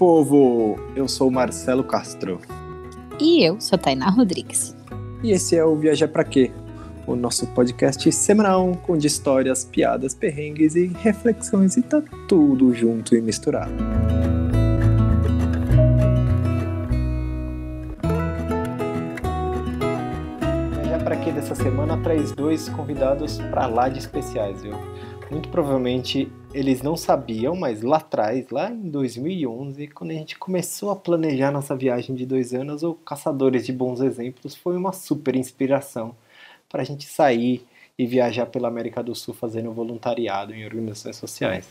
povo! Eu sou Marcelo Castro. E eu sou Tainá Rodrigues. E esse é o Viajar Pra Quê? O nosso podcast semanal com de histórias, piadas, perrengues e reflexões e tá tudo junto e misturado. Viajar Pra Quê dessa semana traz dois convidados pra lá de especiais, viu? Muito provavelmente eles não sabiam, mas lá atrás, lá em 2011, quando a gente começou a planejar nossa viagem de dois anos, o Caçadores de Bons Exemplos foi uma super inspiração para a gente sair e viajar pela América do Sul fazendo voluntariado em organizações sociais.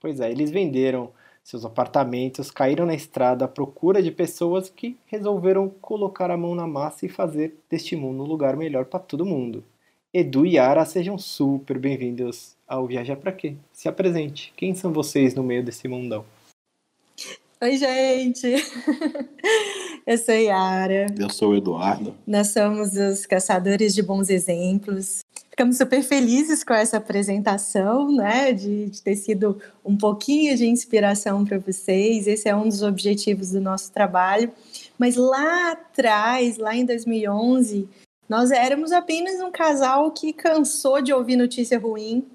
Pois é, eles venderam seus apartamentos, caíram na estrada à procura de pessoas que resolveram colocar a mão na massa e fazer deste mundo um lugar melhor para todo mundo. Edu e Yara, sejam super bem-vindos ao Viajar Pra Quê? Se apresente. Quem são vocês no meio desse mundão? Oi, gente! Eu sou Yara. Eu sou o Eduardo. Nós somos os caçadores de bons exemplos. Ficamos super felizes com essa apresentação, né? De, de ter sido um pouquinho de inspiração para vocês. Esse é um dos objetivos do nosso trabalho. Mas lá atrás, lá em 2011, nós éramos apenas um casal que cansou de ouvir notícia ruim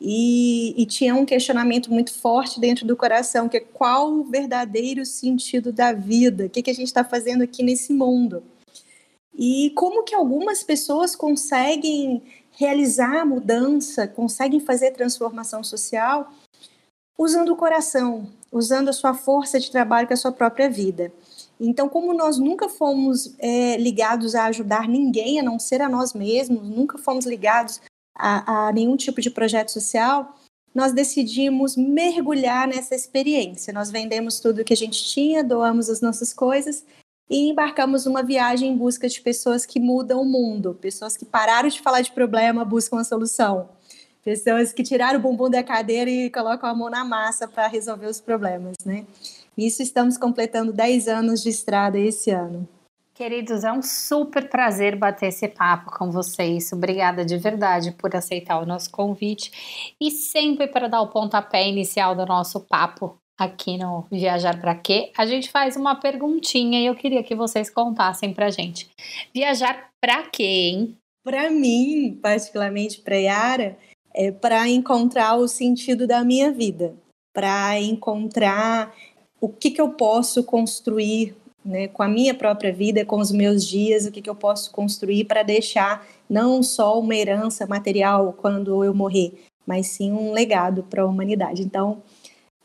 e, e, tinha um questionamento muito forte dentro do coração, que é qual o verdadeiro sentido da vida? O que, que a gente está fazendo aqui nesse mundo? E como que algumas pessoas conseguem realizar a mudança, conseguem fazer transformação social usando o coração, usando a sua força de trabalho com a sua própria vida. Então, como nós nunca fomos é, ligados a ajudar ninguém, a não ser a nós mesmos, nunca fomos ligados a, a nenhum tipo de projeto social, nós decidimos mergulhar nessa experiência. Nós vendemos tudo que a gente tinha, doamos as nossas coisas e embarcamos numa viagem em busca de pessoas que mudam o mundo, pessoas que pararam de falar de problema, buscam a solução, pessoas que tiraram o bumbum da cadeira e colocam a mão na massa para resolver os problemas, né? Isso estamos completando 10 anos de estrada esse ano. Queridos, é um super prazer bater esse papo com vocês. Obrigada de verdade por aceitar o nosso convite e sempre para dar o pontapé inicial do nosso papo aqui no Viajar para quê? A gente faz uma perguntinha e eu queria que vocês contassem pra gente. Viajar para quê, hein? Para mim, particularmente para Yara, é para encontrar o sentido da minha vida, para encontrar o que, que eu posso construir né, com a minha própria vida, com os meus dias, o que, que eu posso construir para deixar não só uma herança material quando eu morrer, mas sim um legado para a humanidade. Então,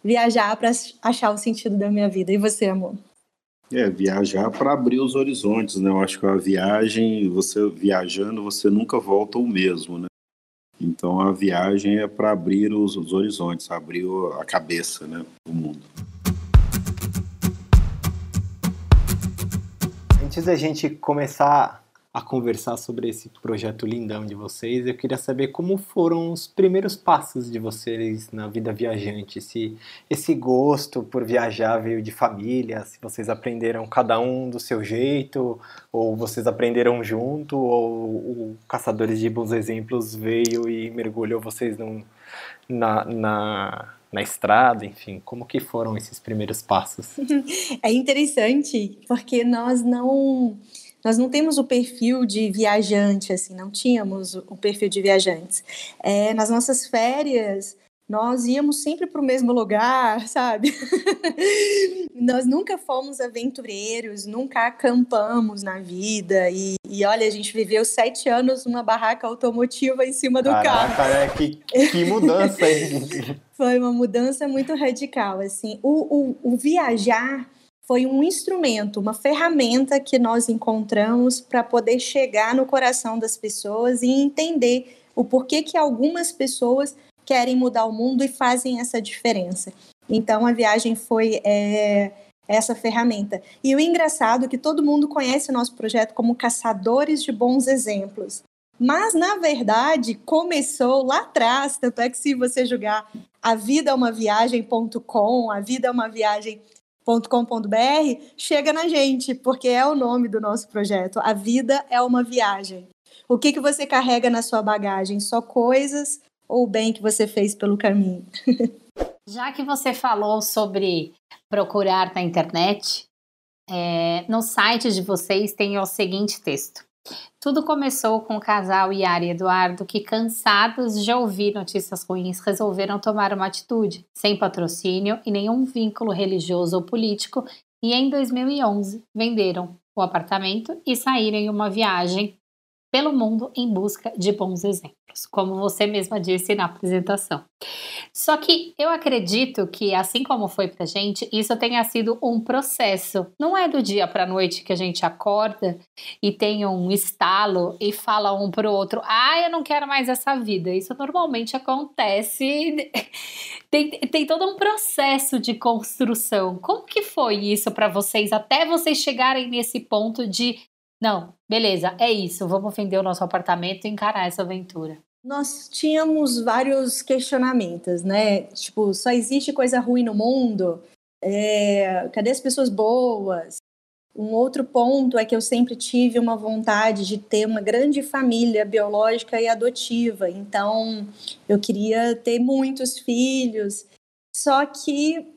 viajar para achar o sentido da minha vida. E você, amor? É, viajar para abrir os horizontes, né? Eu acho que a viagem, você viajando, você nunca volta o mesmo, né? Então a viagem é para abrir os, os horizontes, abrir a cabeça, né, o mundo. Antes da gente começar a conversar sobre esse projeto lindão de vocês, eu queria saber como foram os primeiros passos de vocês na vida viajante. Se esse gosto por viajar veio de família, se vocês aprenderam cada um do seu jeito, ou vocês aprenderam junto, ou o Caçadores de Bons Exemplos veio e mergulhou vocês num, na, na na estrada, enfim, como que foram esses primeiros passos? É interessante porque nós não nós não temos o perfil de viajante assim, não tínhamos o perfil de viajantes. É, nas nossas férias nós íamos sempre para o mesmo lugar, sabe? nós nunca fomos aventureiros, nunca acampamos na vida. E, e, olha, a gente viveu sete anos numa barraca automotiva em cima do Caraca, carro. É, que, que mudança, hein? Foi uma mudança muito radical, assim. O, o, o viajar foi um instrumento, uma ferramenta que nós encontramos para poder chegar no coração das pessoas e entender o porquê que algumas pessoas querem mudar o mundo e fazem essa diferença. Então a viagem foi é, essa ferramenta. E o engraçado é que todo mundo conhece o nosso projeto como Caçadores de Bons Exemplos. Mas, na verdade, começou lá atrás, tanto é que se você jogar a vida é uma viagem.com, a vida é uma chega na gente, porque é o nome do nosso projeto. A vida é uma viagem. O que, que você carrega na sua bagagem? Só coisas ou o bem que você fez pelo caminho? Já que você falou sobre procurar na internet, é, no site de vocês tem o seguinte texto. Tudo começou com o casal Yara e Eduardo que, cansados de ouvir notícias ruins, resolveram tomar uma atitude, sem patrocínio e nenhum vínculo religioso ou político, e em 2011 venderam o apartamento e saíram em uma viagem pelo mundo em busca de bons exemplos, como você mesma disse na apresentação. Só que eu acredito que, assim como foi pra gente, isso tenha sido um processo. Não é do dia pra noite que a gente acorda e tem um estalo e fala um pro outro: ah, eu não quero mais essa vida. Isso normalmente acontece. tem, tem todo um processo de construção. Como que foi isso para vocês até vocês chegarem nesse ponto de não, beleza, é isso, vamos vender o nosso apartamento e encarar essa aventura. Nós tínhamos vários questionamentos, né? Tipo, só existe coisa ruim no mundo? É, cadê as pessoas boas? Um outro ponto é que eu sempre tive uma vontade de ter uma grande família biológica e adotiva, então eu queria ter muitos filhos. Só que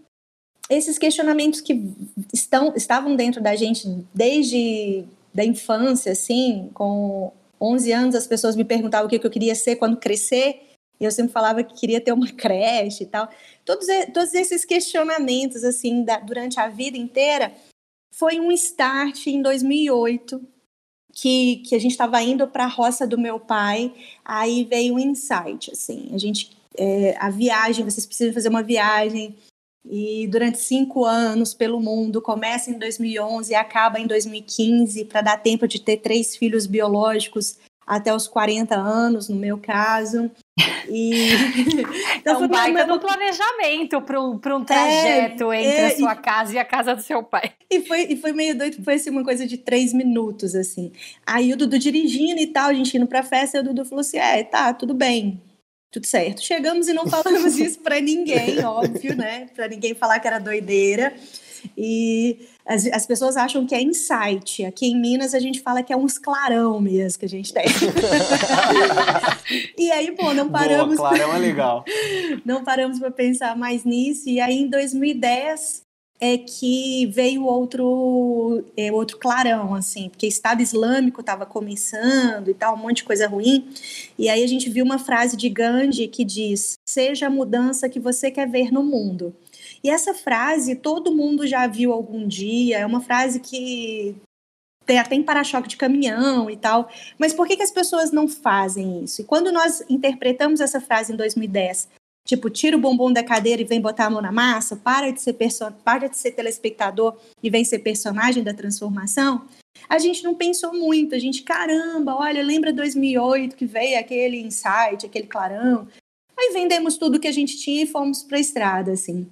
esses questionamentos que estão, estavam dentro da gente desde da infância, assim, com 11 anos as pessoas me perguntavam o que eu queria ser quando crescer, e eu sempre falava que queria ter uma creche e tal. Todos, todos esses questionamentos, assim, da, durante a vida inteira, foi um start em 2008, que, que a gente estava indo para a roça do meu pai, aí veio um insight, assim, a gente, é, a viagem, vocês precisam fazer uma viagem e durante cinco anos pelo mundo, começa em 2011 e acaba em 2015, para dar tempo de ter três filhos biológicos até os 40 anos, no meu caso. E... então, é um baita do planejamento para um, um trajeto é, entre é, a sua e... casa e a casa do seu pai. E foi, e foi meio doido, foi assim, uma coisa de três minutos, assim. Aí o Dudu dirigindo e tal, a gente indo pra festa, e o Dudu falou assim, é, tá, tudo bem, tudo certo. Chegamos e não falamos isso para ninguém, óbvio, né? Para ninguém falar que era doideira. E as, as, pessoas acham que é insight. Aqui em Minas a gente fala que é uns clarão mesmo que a gente tem. e aí, pô, não paramos. Boa, clarão é legal. Não paramos para pensar mais nisso. E aí, em 2010, é que veio outro é, outro clarão, assim, porque Estado Islâmico estava começando e tal, um monte de coisa ruim. E aí a gente viu uma frase de Gandhi que diz: Seja a mudança que você quer ver no mundo. E essa frase todo mundo já viu algum dia, é uma frase que tem até em para-choque de caminhão e tal. Mas por que, que as pessoas não fazem isso? E quando nós interpretamos essa frase em 2010 Tipo, tira o bombom da cadeira e vem botar a mão na massa, para de ser, para de ser telespectador e vem ser personagem da transformação. A gente não pensou muito, a gente, caramba, olha, lembra 2008 que veio aquele insight, aquele clarão. Aí vendemos tudo que a gente tinha e fomos para a estrada, assim.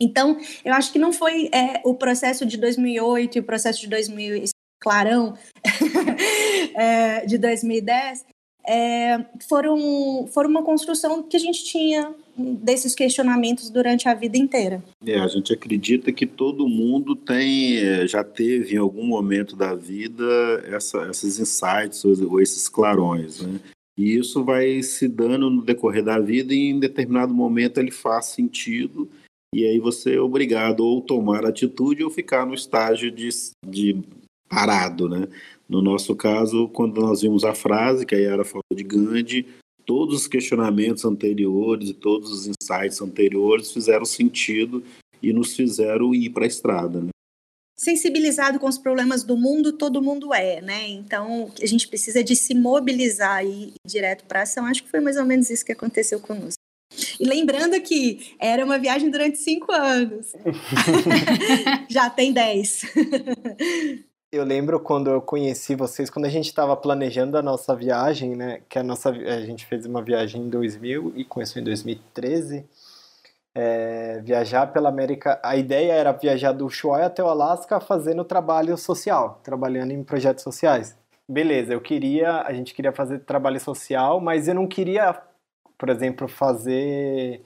Então, eu acho que não foi é, o processo de 2008 e o processo de 2000, clarão é, de 2010 é, foram, foram uma construção que a gente tinha desses questionamentos durante a vida inteira. É, a gente acredita que todo mundo tem, é, já teve em algum momento da vida essa, esses insights ou esses clarões, né? E isso vai se dando no decorrer da vida e em determinado momento ele faz sentido e aí você é obrigado ou tomar atitude ou ficar no estágio de, de parado, né? No nosso caso, quando nós vimos a frase, que aí era a falta de Gandhi, todos os questionamentos anteriores e todos os insights anteriores fizeram sentido e nos fizeram ir para a estrada. Né? Sensibilizado com os problemas do mundo, todo mundo é, né? Então, a gente precisa de se mobilizar e ir direto para a ação. Acho que foi mais ou menos isso que aconteceu conosco. E lembrando que era uma viagem durante cinco anos. Já tem dez. Eu lembro quando eu conheci vocês, quando a gente estava planejando a nossa viagem, né? Que a nossa a gente fez uma viagem em 2000 e começou em 2013. É, viajar pela América. A ideia era viajar do Ushuaia até o Alasca fazendo trabalho social, trabalhando em projetos sociais. Beleza, eu queria, a gente queria fazer trabalho social, mas eu não queria, por exemplo, fazer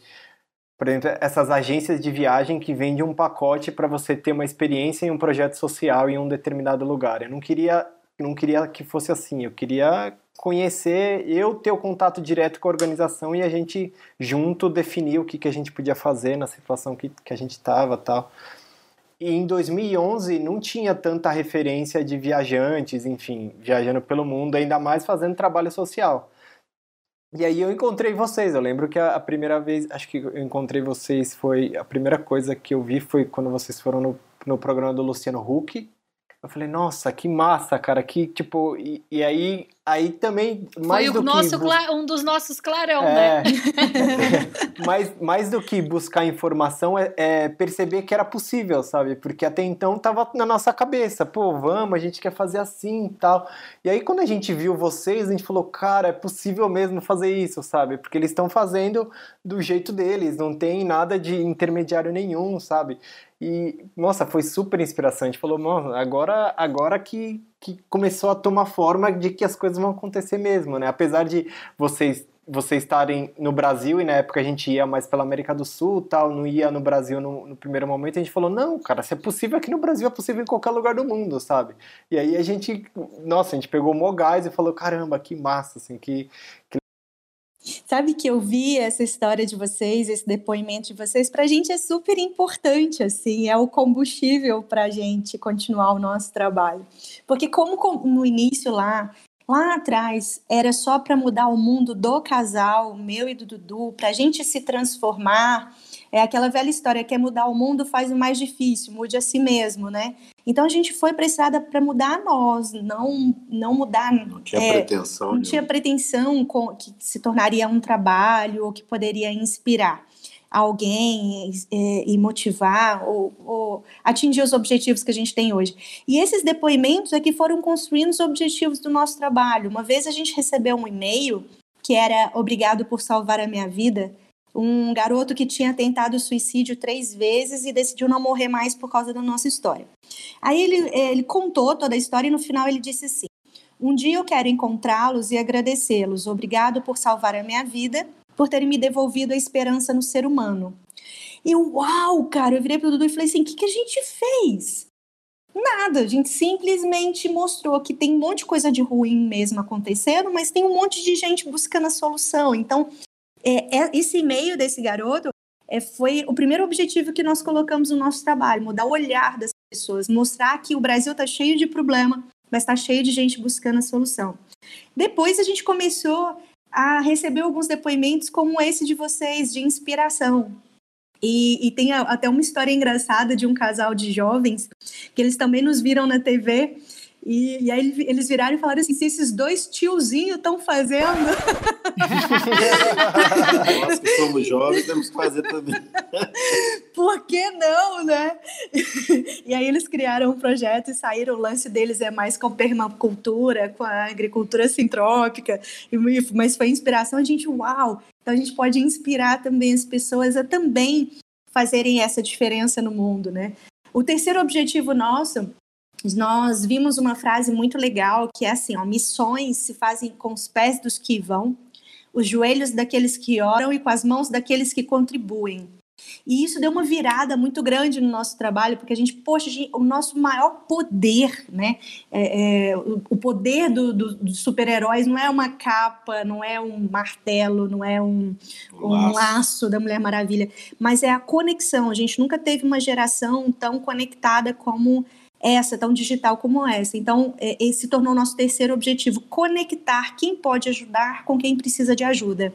por exemplo, essas agências de viagem que vendem um pacote para você ter uma experiência em um projeto social em um determinado lugar. Eu não queria não queria que fosse assim. Eu queria conhecer, eu ter o contato direto com a organização e a gente junto definir o que, que a gente podia fazer na situação que, que a gente estava tal. E em 2011 não tinha tanta referência de viajantes, enfim, viajando pelo mundo, ainda mais fazendo trabalho social. E aí eu encontrei vocês. Eu lembro que a, primeira vez, acho que eu encontrei vocês foi a primeira coisa que eu vi foi quando vocês foram no, no programa do Luciano Huck. Eu falei, nossa, que massa, cara, que tipo, e, e aí Aí também, mais Foi do nosso que... um dos nossos clarão, é, né? mais, mais do que buscar informação é, é, perceber que era possível, sabe? Porque até então tava na nossa cabeça, pô, vamos, a gente quer fazer assim e tal. E aí quando a gente viu vocês, a gente falou, cara, é possível mesmo fazer isso, sabe? Porque eles estão fazendo do jeito deles, não tem nada de intermediário nenhum, sabe? E, nossa, foi super inspiração. A gente falou, mano, agora, agora que, que começou a tomar forma de que as coisas vão acontecer mesmo, né? Apesar de vocês vocês estarem no Brasil e na época a gente ia mais pela América do Sul tal, não ia no Brasil no, no, primeiro momento, a gente falou, não, cara, se é possível aqui no Brasil, é possível em qualquer lugar do mundo, sabe? E aí a gente, nossa, a gente pegou o Mogás e falou, caramba, que massa, assim, que, que Sabe que eu vi essa história de vocês, esse depoimento de vocês, para a gente é super importante, assim, é o combustível para a gente continuar o nosso trabalho. Porque como no início lá, lá atrás, era só para mudar o mundo do casal, meu e do Dudu, para a gente se transformar, é aquela velha história, quer mudar o mundo, faz o mais difícil, mude a si mesmo, né? Então a gente foi precisada para mudar nós, não não mudar. Não tinha é, pretensão. Não tinha pretensão com, que se tornaria um trabalho ou que poderia inspirar alguém é, e motivar ou, ou, atingir os objetivos que a gente tem hoje. E esses depoimentos é que foram construindo os objetivos do nosso trabalho. Uma vez a gente recebeu um e-mail que era obrigado por salvar a minha vida um garoto que tinha tentado suicídio três vezes e decidiu não morrer mais por causa da nossa história. Aí ele, ele contou toda a história e no final ele disse assim: Um dia eu quero encontrá-los e agradecê-los. Obrigado por salvar a minha vida, por terem me devolvido a esperança no ser humano. E uau, cara, eu virei pro Dudu e falei assim: o que, que a gente fez? Nada, a gente simplesmente mostrou que tem um monte de coisa de ruim mesmo acontecendo, mas tem um monte de gente buscando a solução. Então, é, é, esse e-mail desse garoto é, foi o primeiro objetivo que nós colocamos no nosso trabalho, mudar o olhar das pessoas, mostrar que o Brasil está cheio de problema, mas está cheio de gente buscando a solução. Depois a gente começou a receber alguns depoimentos como esse de vocês, de inspiração. E, e tem até uma história engraçada de um casal de jovens que eles também nos viram na TV e, e, aí eles viraram e falaram assim: se esses dois tiozinhos estão fazendo. Nós que somos jovens temos que fazer também. Por que não, né? E aí eles criaram um projeto e saíram. O lance deles é mais com permacultura, com a agricultura sintrópica. Mas foi inspiração a gente, uau! Então a gente pode inspirar também as pessoas a também fazerem essa diferença no mundo, né? O terceiro objetivo nosso nós vimos uma frase muito legal que é assim: ó, missões se fazem com os pés dos que vão, os joelhos daqueles que oram e com as mãos daqueles que contribuem. E isso deu uma virada muito grande no nosso trabalho, porque a gente, poxa, o nosso maior poder, né? É, é, o poder dos do, do super-heróis não é uma capa, não é um martelo, não é um, um laço. laço da Mulher Maravilha, mas é a conexão. A gente nunca teve uma geração tão conectada como essa, tão digital como essa. Então, é, esse se tornou nosso terceiro objetivo: conectar quem pode ajudar com quem precisa de ajuda.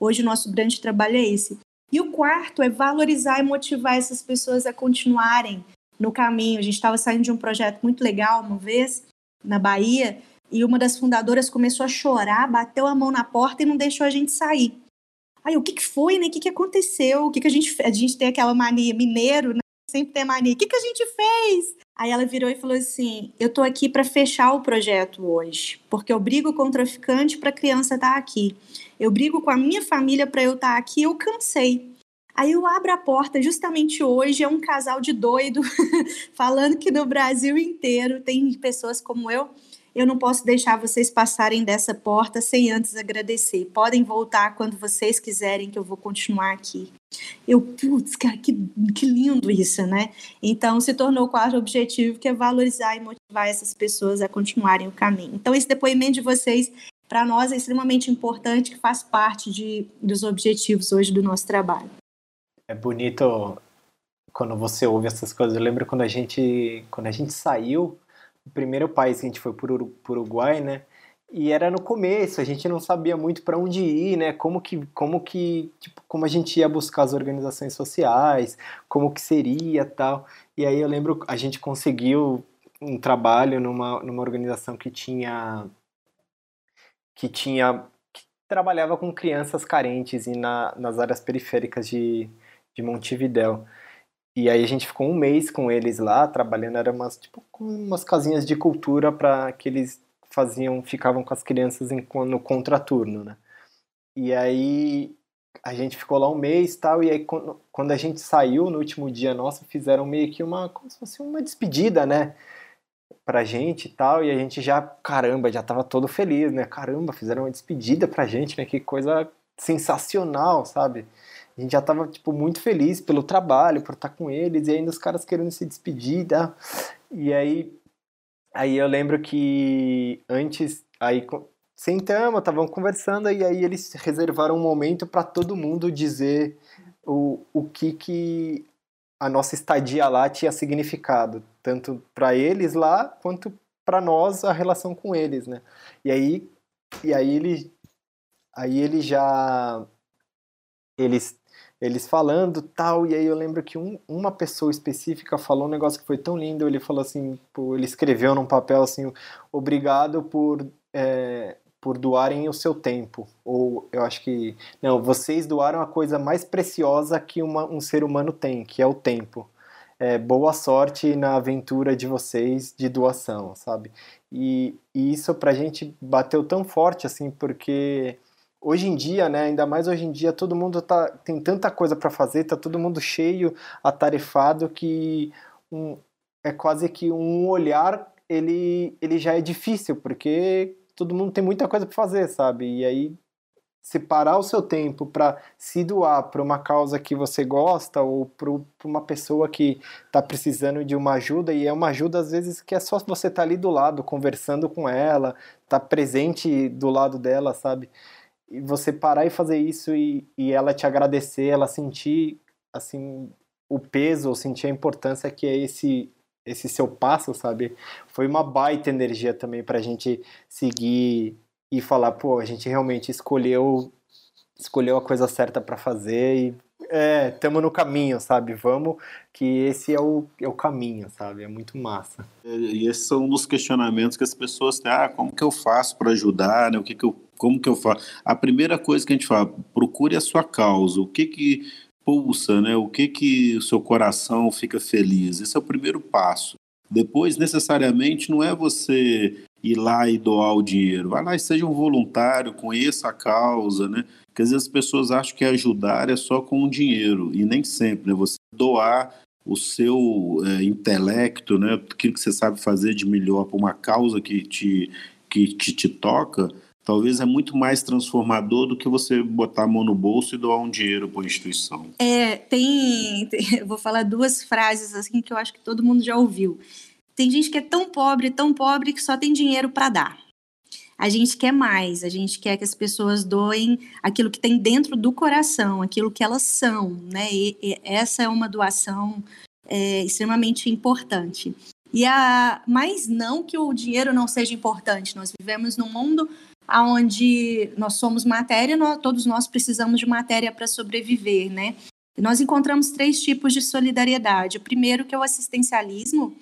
Hoje, o nosso grande trabalho é esse. E o quarto é valorizar e motivar essas pessoas a continuarem no caminho. A gente estava saindo de um projeto muito legal uma vez, na Bahia, e uma das fundadoras começou a chorar, bateu a mão na porta e não deixou a gente sair. Aí, o que, que foi, né? O que, que aconteceu? O que, que a gente? A gente tem aquela mania mineiro, né? Sempre tem mania. O que, que a gente fez? Aí ela virou e falou assim: Eu tô aqui para fechar o projeto hoje, porque eu brigo com o traficante para a criança estar tá aqui. Eu brigo com a minha família para eu estar tá aqui, eu cansei. Aí eu abro a porta, justamente hoje é um casal de doido falando que no Brasil inteiro tem pessoas como eu. Eu não posso deixar vocês passarem dessa porta sem antes agradecer. Podem voltar quando vocês quiserem, que eu vou continuar aqui. Eu, putz, cara, que, que lindo isso, né? Então, se tornou o quarto objetivo, que é valorizar e motivar essas pessoas a continuarem o caminho. Então, esse depoimento de vocês, para nós, é extremamente importante, que faz parte de, dos objetivos hoje do nosso trabalho. É bonito quando você ouve essas coisas. Eu lembro quando a gente, quando a gente saiu, o primeiro país que a gente foi o Uruguai, né? E era no começo, a gente não sabia muito para onde ir, né? Como que, como que, tipo, como a gente ia buscar as organizações sociais, como que seria, tal. E aí eu lembro a gente conseguiu um trabalho numa, numa organização que tinha que tinha que trabalhava com crianças carentes e na, nas áreas periféricas de, de Montevidéu. E aí a gente ficou um mês com eles lá, trabalhando, era umas, tipo, umas casinhas de cultura para que eles faziam, ficavam com as crianças em, no contraturno, né? E aí a gente ficou lá um mês tal, e aí quando a gente saiu no último dia nosso, fizeram meio que uma, como se fosse uma despedida, né? Pra gente e tal, e a gente já, caramba, já tava todo feliz, né? Caramba, fizeram uma despedida pra gente, né? Que coisa sensacional, sabe? A gente já tava, tipo, muito feliz pelo trabalho, por estar com eles, e ainda os caras querendo se despedir, tá? E aí Aí eu lembro que antes, aí sentamos, estavam conversando e aí eles reservaram um momento para todo mundo dizer o, o que que a nossa estadia lá tinha significado, tanto para eles lá quanto para nós a relação com eles, né? E aí e aí ele aí ele já eles eles falando tal, e aí eu lembro que um, uma pessoa específica falou um negócio que foi tão lindo, ele falou assim, ele escreveu num papel assim, obrigado por, é, por doarem o seu tempo, ou eu acho que, não, vocês doaram a coisa mais preciosa que uma, um ser humano tem, que é o tempo. É, boa sorte na aventura de vocês de doação, sabe? E, e isso pra gente bateu tão forte, assim, porque hoje em dia, né, ainda mais hoje em dia, todo mundo tá, tem tanta coisa para fazer, tá todo mundo cheio, atarefado, que um, é quase que um olhar ele, ele já é difícil, porque todo mundo tem muita coisa para fazer, sabe? E aí separar o seu tempo para se doar para uma causa que você gosta ou para uma pessoa que está precisando de uma ajuda e é uma ajuda às vezes que é só você estar tá ali do lado conversando com ela, tá presente do lado dela, sabe? E você parar e fazer isso e, e ela te agradecer, ela sentir assim o peso, ou sentir a importância que é esse esse seu passo, sabe? Foi uma baita energia também para a gente seguir e falar, pô, a gente realmente escolheu escolheu a coisa certa para fazer e é, estamos no caminho, sabe? Vamos, que esse é o, é o caminho, sabe? É muito massa. E esses são um dos questionamentos que as pessoas têm, ah, como que eu faço para ajudar, né? O que que eu, como que eu faço? A primeira coisa que a gente fala, procure a sua causa, o que que pulsa, né? O que que o seu coração fica feliz? Esse é o primeiro passo. Depois, necessariamente, não é você ir lá e doar o dinheiro. Vai lá e seja um voluntário, conheça a causa, né? Porque às vezes as pessoas acham que ajudar é só com o dinheiro, e nem sempre, né? Você doar o seu é, intelecto, né? Aquilo que você sabe fazer de melhor para uma causa que te, que, que te toca, talvez é muito mais transformador do que você botar a mão no bolso e doar um dinheiro para a instituição. É, tem, tem, vou falar duas frases assim que eu acho que todo mundo já ouviu. Tem gente que é tão pobre, tão pobre que só tem dinheiro para dar a gente quer mais, a gente quer que as pessoas doem aquilo que tem dentro do coração, aquilo que elas são, né? E, e essa é uma doação é, extremamente importante. E a, mas não que o dinheiro não seja importante. Nós vivemos num mundo onde nós somos matéria, nós, todos nós precisamos de matéria para sobreviver, né? E nós encontramos três tipos de solidariedade. O primeiro que é o assistencialismo,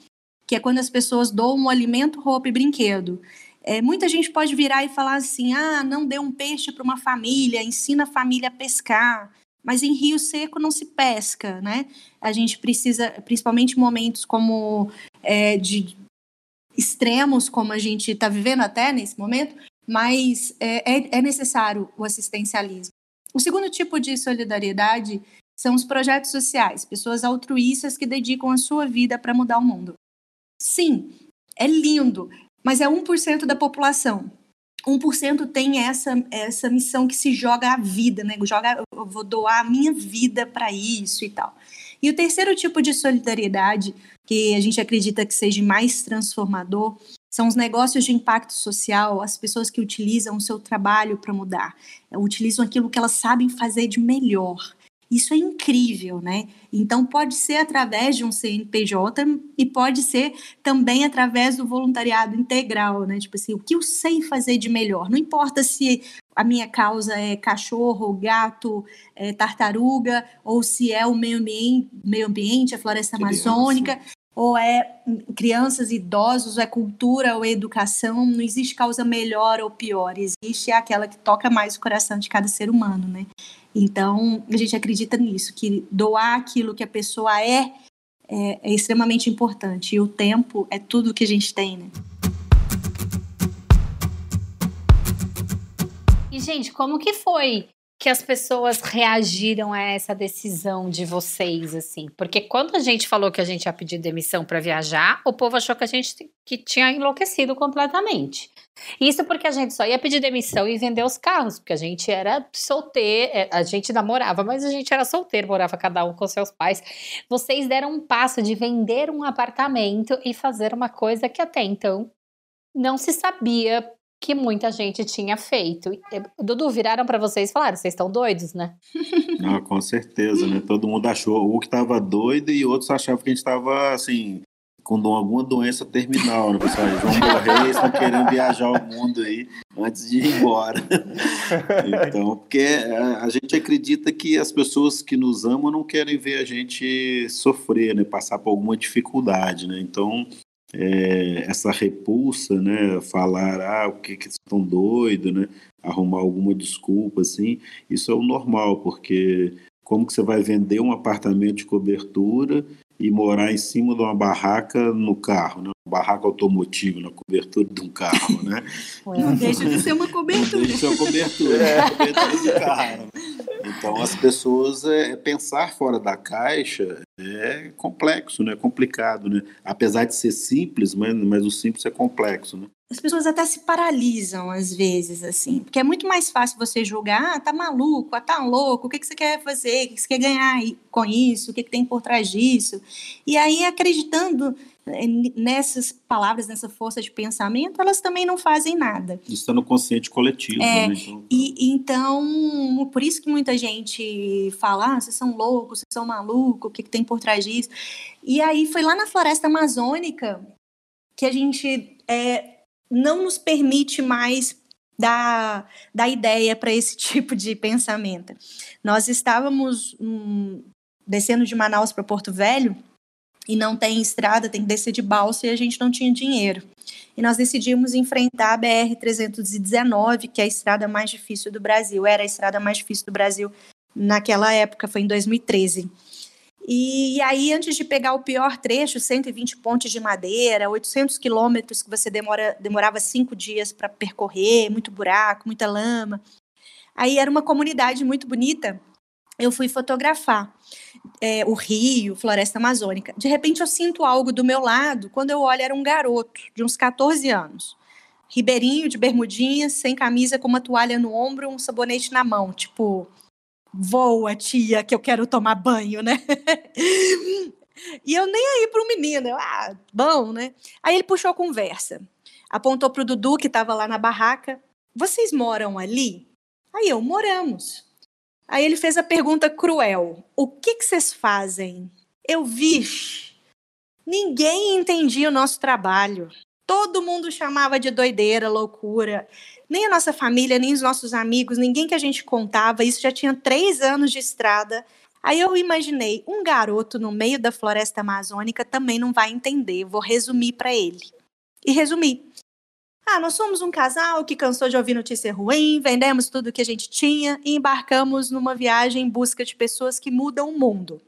que é quando as pessoas doam um alimento, roupa e brinquedo. É, muita gente pode virar e falar assim: ah, não dê um peixe para uma família, ensina a família a pescar. Mas em rio seco não se pesca, né? A gente precisa, principalmente momentos como é, de extremos, como a gente está vivendo até nesse momento, mas é, é, é necessário o assistencialismo. O segundo tipo de solidariedade são os projetos sociais, pessoas altruístas que dedicam a sua vida para mudar o mundo. Sim, é lindo, mas é 1% da população. 1% tem essa, essa missão que se joga a vida, né? Joga, eu vou doar a minha vida para isso e tal. E o terceiro tipo de solidariedade, que a gente acredita que seja mais transformador, são os negócios de impacto social, as pessoas que utilizam o seu trabalho para mudar, utilizam aquilo que elas sabem fazer de melhor. Isso é incrível, né? Então, pode ser através de um CNPJ e pode ser também através do voluntariado integral, né? Tipo assim, o que eu sei fazer de melhor. Não importa se a minha causa é cachorro, gato, é tartaruga, ou se é o meio ambiente, meio ambiente a floresta Criança. amazônica, ou é crianças, idosos, ou é cultura ou é educação. Não existe causa melhor ou pior. Existe aquela que toca mais o coração de cada ser humano, né? Então, a gente acredita nisso, que doar aquilo que a pessoa é é, é extremamente importante. E o tempo é tudo que a gente tem, né? E, gente, como que foi que as pessoas reagiram a essa decisão de vocês, assim? Porque quando a gente falou que a gente ia pedir demissão para viajar, o povo achou que a gente que tinha enlouquecido completamente. Isso porque a gente só ia pedir demissão e vender os carros, porque a gente era solteiro, é, a gente namorava, mas a gente era solteiro, morava cada um com seus pais. Vocês deram um passo de vender um apartamento e fazer uma coisa que até então não se sabia que muita gente tinha feito. Dudu, viraram para vocês e falaram: vocês estão doidos, né? Não, com certeza, né? Todo mundo achou, o que estava doido e outros achavam que a gente estava assim, com alguma doença terminal, né, pessoal? Eles vão morrer, estão querendo viajar o mundo aí antes de ir embora. Então, porque a gente acredita que as pessoas que nos amam não querem ver a gente sofrer, né? Passar por alguma dificuldade, né? Então, é, essa repulsa, né, falar, ah, o que que estão doidos, né, arrumar alguma desculpa, assim, isso é o normal, porque como que você vai vender um apartamento de cobertura e morar em cima de uma barraca no carro, né? Uma barraca automotiva na cobertura de um carro, né? Não deixa de ser uma cobertura. Deixa de ser uma cobertura, é. cobertura do carro. Né? Então, as pessoas, é, pensar fora da caixa é complexo, né? É complicado, né? Apesar de ser simples, mas, mas o simples é complexo, né? As pessoas até se paralisam às vezes, assim, porque é muito mais fácil você julgar, ah, tá maluco, ah, tá louco, o que, que você quer fazer, o que você quer ganhar com isso, o que, que tem por trás disso. E aí, acreditando eh, nessas palavras, nessa força de pensamento, elas também não fazem nada. Isso está no consciente coletivo. É, né? então... E, então, por isso que muita gente fala, ah, vocês são loucos, vocês são malucos, o que, que tem por trás disso? E aí foi lá na floresta amazônica que a gente é, não nos permite mais dar, dar ideia para esse tipo de pensamento. Nós estávamos hum, descendo de Manaus para Porto Velho, e não tem estrada, tem que descer de balsa e a gente não tinha dinheiro. E nós decidimos enfrentar a BR-319, que é a estrada mais difícil do Brasil, era a estrada mais difícil do Brasil naquela época, foi em 2013. E, aí, antes de pegar o pior trecho, 120 pontes de madeira, 800 quilômetros que você demora, demorava cinco dias para percorrer, muito buraco, muita lama. Aí era uma comunidade muito bonita, eu fui fotografar é, o rio, floresta amazônica. De repente eu sinto algo do meu lado, quando eu olho era um garoto de uns 14 anos. Ribeirinho, de bermudinha, sem camisa, com uma toalha no ombro, um sabonete na mão, tipo, voa, tia, que eu quero tomar banho, né? e eu nem aí para o menino, eu, ah, bom, né? Aí ele puxou a conversa, apontou para o Dudu, que estava lá na barraca, vocês moram ali? Aí eu, moramos. Aí ele fez a pergunta cruel: O que, que vocês fazem? Eu vi. Ninguém entendia o nosso trabalho. Todo mundo chamava de doideira, loucura. Nem a nossa família, nem os nossos amigos, ninguém que a gente contava. Isso já tinha três anos de estrada. Aí eu imaginei, um garoto no meio da floresta amazônica também não vai entender. Vou resumir para ele. E resumi. Ah, nós somos um casal que cansou de ouvir notícia ruim, vendemos tudo que a gente tinha e embarcamos numa viagem em busca de pessoas que mudam o mundo.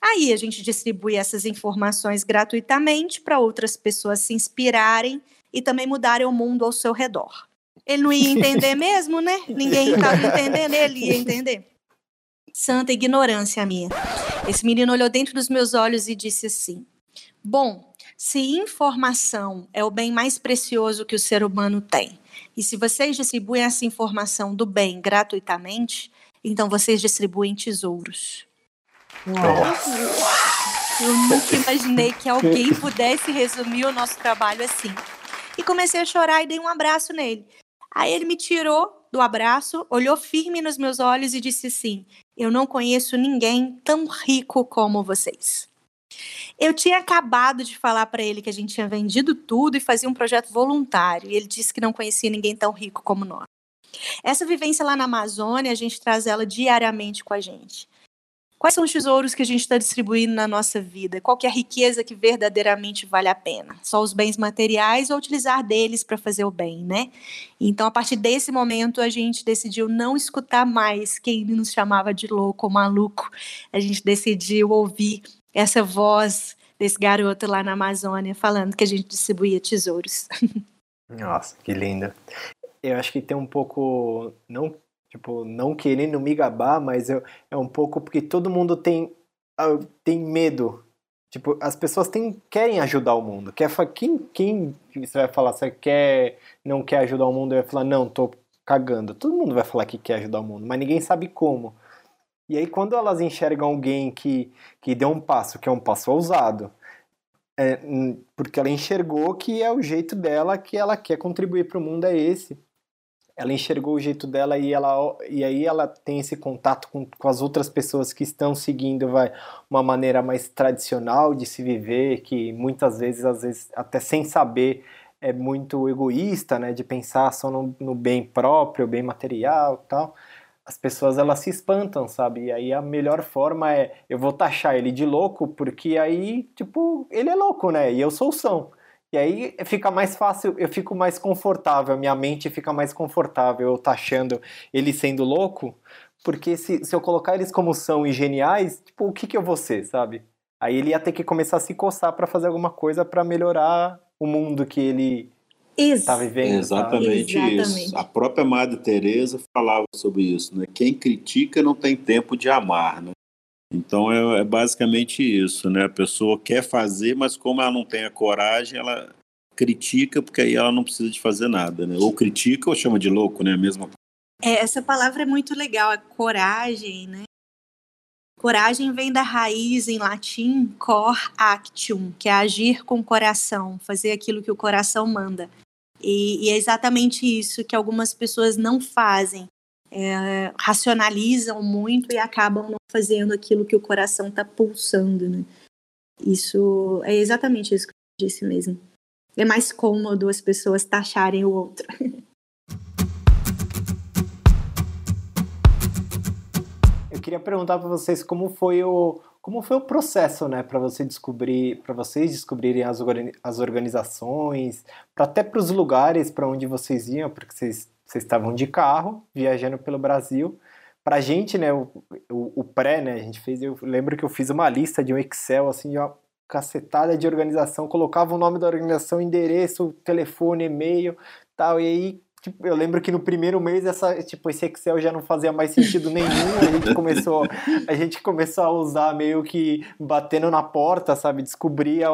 Aí a gente distribui essas informações gratuitamente para outras pessoas se inspirarem e também mudarem o mundo ao seu redor. Ele não ia entender mesmo, né? Ninguém estava entendendo, ele ia entender. Santa ignorância minha. Esse menino olhou dentro dos meus olhos e disse assim: Bom, se informação é o bem mais precioso que o ser humano tem, E se vocês distribuem essa informação do bem gratuitamente, então vocês distribuem tesouros. Nossa. Eu nunca imaginei que alguém pudesse resumir o nosso trabalho assim. E comecei a chorar e dei um abraço nele. Aí ele me tirou do abraço, olhou firme nos meus olhos e disse assim: Eu não conheço ninguém tão rico como vocês. Eu tinha acabado de falar para ele que a gente tinha vendido tudo e fazia um projeto voluntário, e ele disse que não conhecia ninguém tão rico como nós. Essa vivência lá na Amazônia, a gente traz ela diariamente com a gente. Quais são os tesouros que a gente está distribuindo na nossa vida? Qual é a riqueza que verdadeiramente vale a pena? Só os bens materiais ou utilizar deles para fazer o bem, né? Então, a partir desse momento, a gente decidiu não escutar mais quem nos chamava de louco ou maluco. A gente decidiu ouvir essa voz desse garoto lá na Amazônia falando que a gente distribuía tesouros. Nossa, que linda. Eu acho que tem um pouco, não tipo, não querendo me gabar, mas eu, é um pouco porque todo mundo tem, ah, tem medo. Tipo, as pessoas têm, querem ajudar o mundo. Quer, quem, quem você vai falar, você quer, não quer ajudar o mundo, vai falar, não, tô cagando. Todo mundo vai falar que quer ajudar o mundo, mas ninguém sabe como. E aí, quando elas enxergam alguém que, que deu um passo, que é um passo ousado, é, porque ela enxergou que é o jeito dela, que ela quer contribuir para o mundo, é esse ela enxergou o jeito dela e, ela, e aí ela tem esse contato com, com as outras pessoas que estão seguindo vai, uma maneira mais tradicional de se viver, que muitas vezes, às vezes, até sem saber, é muito egoísta, né, de pensar só no, no bem próprio, bem material tal. As pessoas elas se espantam, sabe? E aí a melhor forma é eu vou taxar ele de louco, porque aí, tipo, ele é louco, né? E eu sou são. E aí fica mais fácil, eu fico mais confortável, minha mente fica mais confortável eu taxando ele sendo louco, porque se, se eu colocar eles como são e geniais, tipo, o que, que eu vou ser, sabe? Aí ele ia ter que começar a se coçar para fazer alguma coisa para melhorar o mundo que ele está vivendo. Exatamente, Exatamente, isso. A própria Madre Teresa falava sobre isso, né? Quem critica não tem tempo de amar, né? Então é, é, basicamente isso, né? A pessoa quer fazer, mas como ela não tem a coragem, ela critica, porque aí ela não precisa de fazer nada, né? Ou critica ou chama de louco, né? A mesma é, essa palavra é muito legal, a coragem, né? Coragem vem da raiz em latim cor actium, que é agir com o coração, fazer aquilo que o coração manda. E, e é exatamente isso que algumas pessoas não fazem é, racionalizam muito e acabam não fazendo aquilo que o coração está pulsando, né? Isso é exatamente isso que eu disse mesmo. É mais cômodo as pessoas taxarem o outro. Eu queria perguntar para vocês como foi o como foi o processo, né, para você descobrir, para vocês descobrirem as, as organizações, até para os lugares para onde vocês iam, porque vocês vocês estavam de carro, viajando pelo Brasil. Pra gente, né, o, o, o, pré, né, a gente fez, eu lembro que eu fiz uma lista de um Excel, assim, de uma cacetada de organização, colocava o nome da organização, endereço, telefone, e-mail, tal, e aí Tipo, eu lembro que no primeiro mês essa, tipo, esse Excel já não fazia mais sentido nenhum. A gente começou, a gente começou a usar meio que batendo na porta, sabe? Descobria,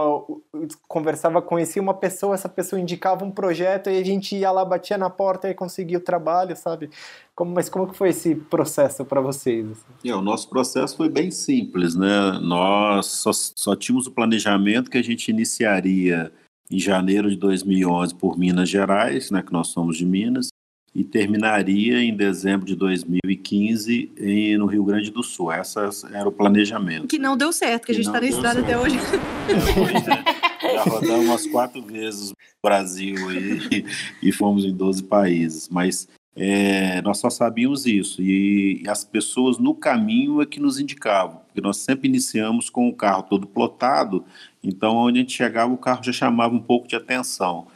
conversava, conhecia uma pessoa, essa pessoa indicava um projeto e a gente ia lá, batia na porta e conseguia o trabalho, sabe? Como, mas como que foi esse processo para vocês? Assim? É, o nosso processo foi bem simples, né? Nós só, só tínhamos o planejamento que a gente iniciaria em janeiro de 2011 por Minas Gerais, né, que nós somos de Minas, e terminaria em dezembro de 2015 em, no Rio Grande do Sul. Esse era o planejamento. Que não deu certo, que, a gente está na estrada até hoje. É, já rodamos umas quatro vezes o Brasil e, e fomos em 12 países, mas é, nós só sabíamos isso e, e, as pessoas no caminho é que nos indicavam, porque nós sempre iniciamos com o carro todo plotado, então onde a gente chegava o carro já chamava um pouco de atenção.